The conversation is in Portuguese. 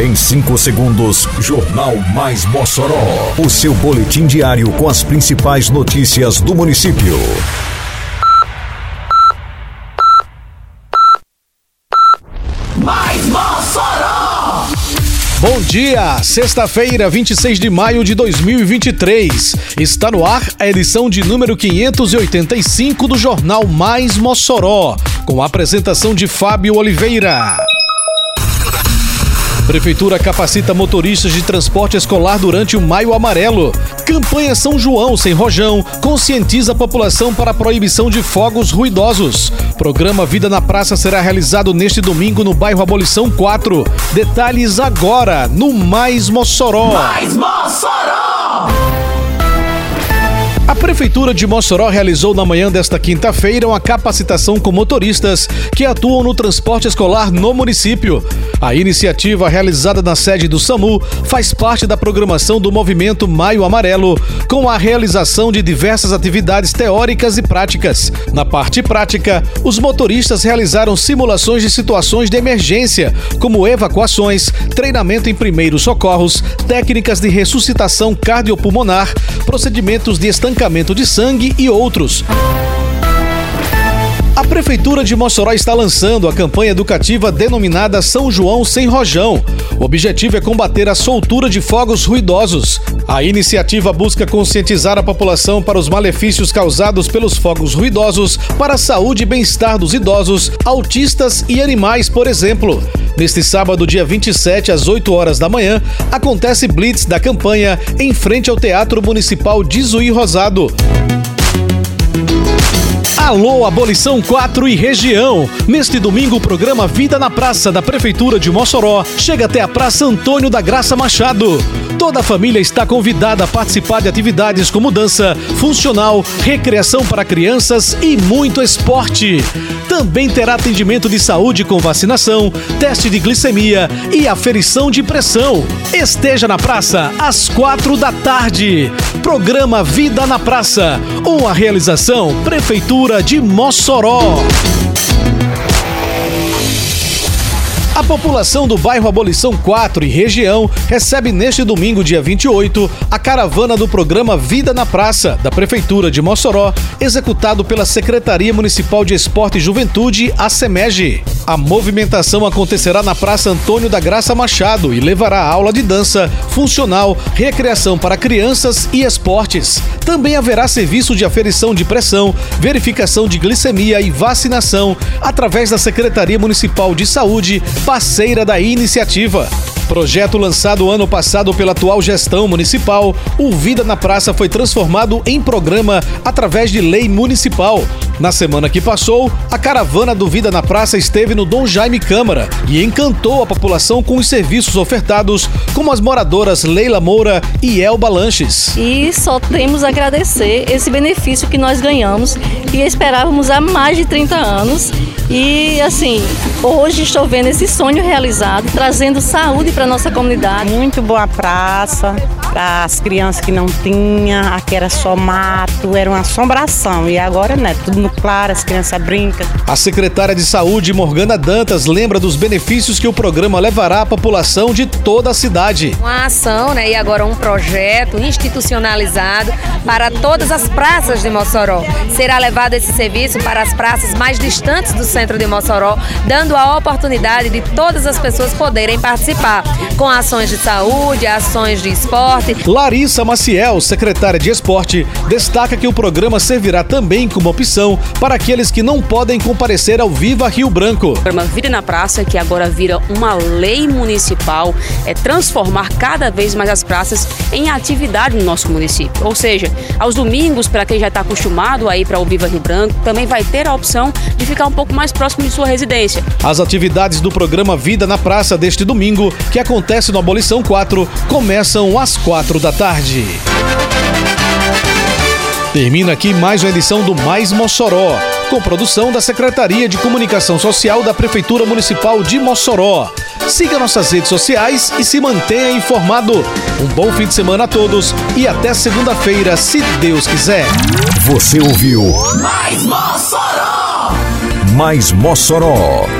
Em 5 segundos, Jornal Mais Mossoró. O seu boletim diário com as principais notícias do município. Mais Mossoró! Bom dia, sexta-feira, 26 de maio de 2023. Está no ar a edição de número 585 do Jornal Mais Mossoró, com a apresentação de Fábio Oliveira. Prefeitura capacita motoristas de transporte escolar durante o Maio Amarelo. Campanha São João sem rojão conscientiza a população para a proibição de fogos ruidosos. Programa Vida na Praça será realizado neste domingo no bairro Abolição 4. Detalhes agora no Mais Mossoró. Mais Mossoró! A Prefeitura de Mossoró realizou na manhã desta quinta-feira uma capacitação com motoristas que atuam no transporte escolar no município. A iniciativa, realizada na sede do SAMU, faz parte da programação do movimento Maio Amarelo, com a realização de diversas atividades teóricas e práticas. Na parte prática, os motoristas realizaram simulações de situações de emergência, como evacuações, treinamento em primeiros socorros, técnicas de ressuscitação cardiopulmonar, procedimentos de estancamento de sangue e outros. A Prefeitura de Mossoró está lançando a campanha educativa denominada São João Sem Rojão. O objetivo é combater a soltura de fogos ruidosos. A iniciativa busca conscientizar a população para os malefícios causados pelos fogos ruidosos para a saúde e bem-estar dos idosos, autistas e animais, por exemplo. Neste sábado, dia 27, às 8 horas da manhã, acontece Blitz da campanha em frente ao Teatro Municipal de Zuí Rosado. Alô, Abolição 4 e região. Neste domingo, o programa Vida na Praça da Prefeitura de Mossoró chega até a Praça Antônio da Graça Machado. Toda a família está convidada a participar de atividades como dança, funcional, recreação para crianças e muito esporte. Também terá atendimento de saúde com vacinação, teste de glicemia e aferição de pressão. Esteja na praça às quatro da tarde. Programa Vida na Praça, uma realização Prefeitura de Mossoró. A população do bairro Abolição 4 e região recebe neste domingo, dia 28, a caravana do programa Vida na Praça, da Prefeitura de Mossoró, executado pela Secretaria Municipal de Esporte e Juventude, a SEMEG. A movimentação acontecerá na Praça Antônio da Graça Machado e levará aula de dança, funcional, recreação para crianças e esportes. Também haverá serviço de aferição de pressão, verificação de glicemia e vacinação através da Secretaria Municipal de Saúde, parceira da iniciativa. Projeto lançado ano passado pela atual gestão municipal, o Vida na Praça foi transformado em programa através de lei municipal. Na semana que passou, a caravana do Vida na Praça esteve no Dom Jaime Câmara e encantou a população com os serviços ofertados, como as moradoras Leila Moura e Elba Lanches. E só temos a agradecer esse benefício que nós ganhamos e esperávamos há mais de 30 anos. E assim, hoje estou vendo esse sonho realizado, trazendo saúde para nossa comunidade. Muito boa praça, para as crianças que não tinham, aqui era só mato, era uma assombração. E agora, né, tudo no claro, as crianças brincam. A secretária de Saúde, Morgana Dantas, lembra dos benefícios que o programa levará à população de toda a cidade. Uma ação, né, e agora um projeto institucionalizado para todas as praças de Mossoró. Será levado esse serviço para as praças mais distantes do centro de Mossoró, dando a oportunidade de todas as pessoas poderem participar, com ações de saúde, ações de esporte. Larissa Maciel, secretária de Esporte, destaca que o programa servirá também como opção para aqueles que não podem comparecer ao Viva Rio Branco. O programa Vida na Praça, que agora vira uma lei municipal, é transformar cada vez mais as praças em atividade no nosso município. Ou seja, aos domingos, para quem já está acostumado a ir para o Viva Rio Branco, também vai ter a opção de ficar um pouco mais próximo de sua residência. As atividades do programa Vida na Praça deste domingo, acontece no Abolição 4, começam às 4 da tarde. Termina aqui mais uma edição do Mais Mossoró, com produção da Secretaria de Comunicação Social da Prefeitura Municipal de Mossoró. Siga nossas redes sociais e se mantenha informado. Um bom fim de semana a todos e até segunda-feira, se Deus quiser. Você ouviu Mais Mossoró! Mais Mossoró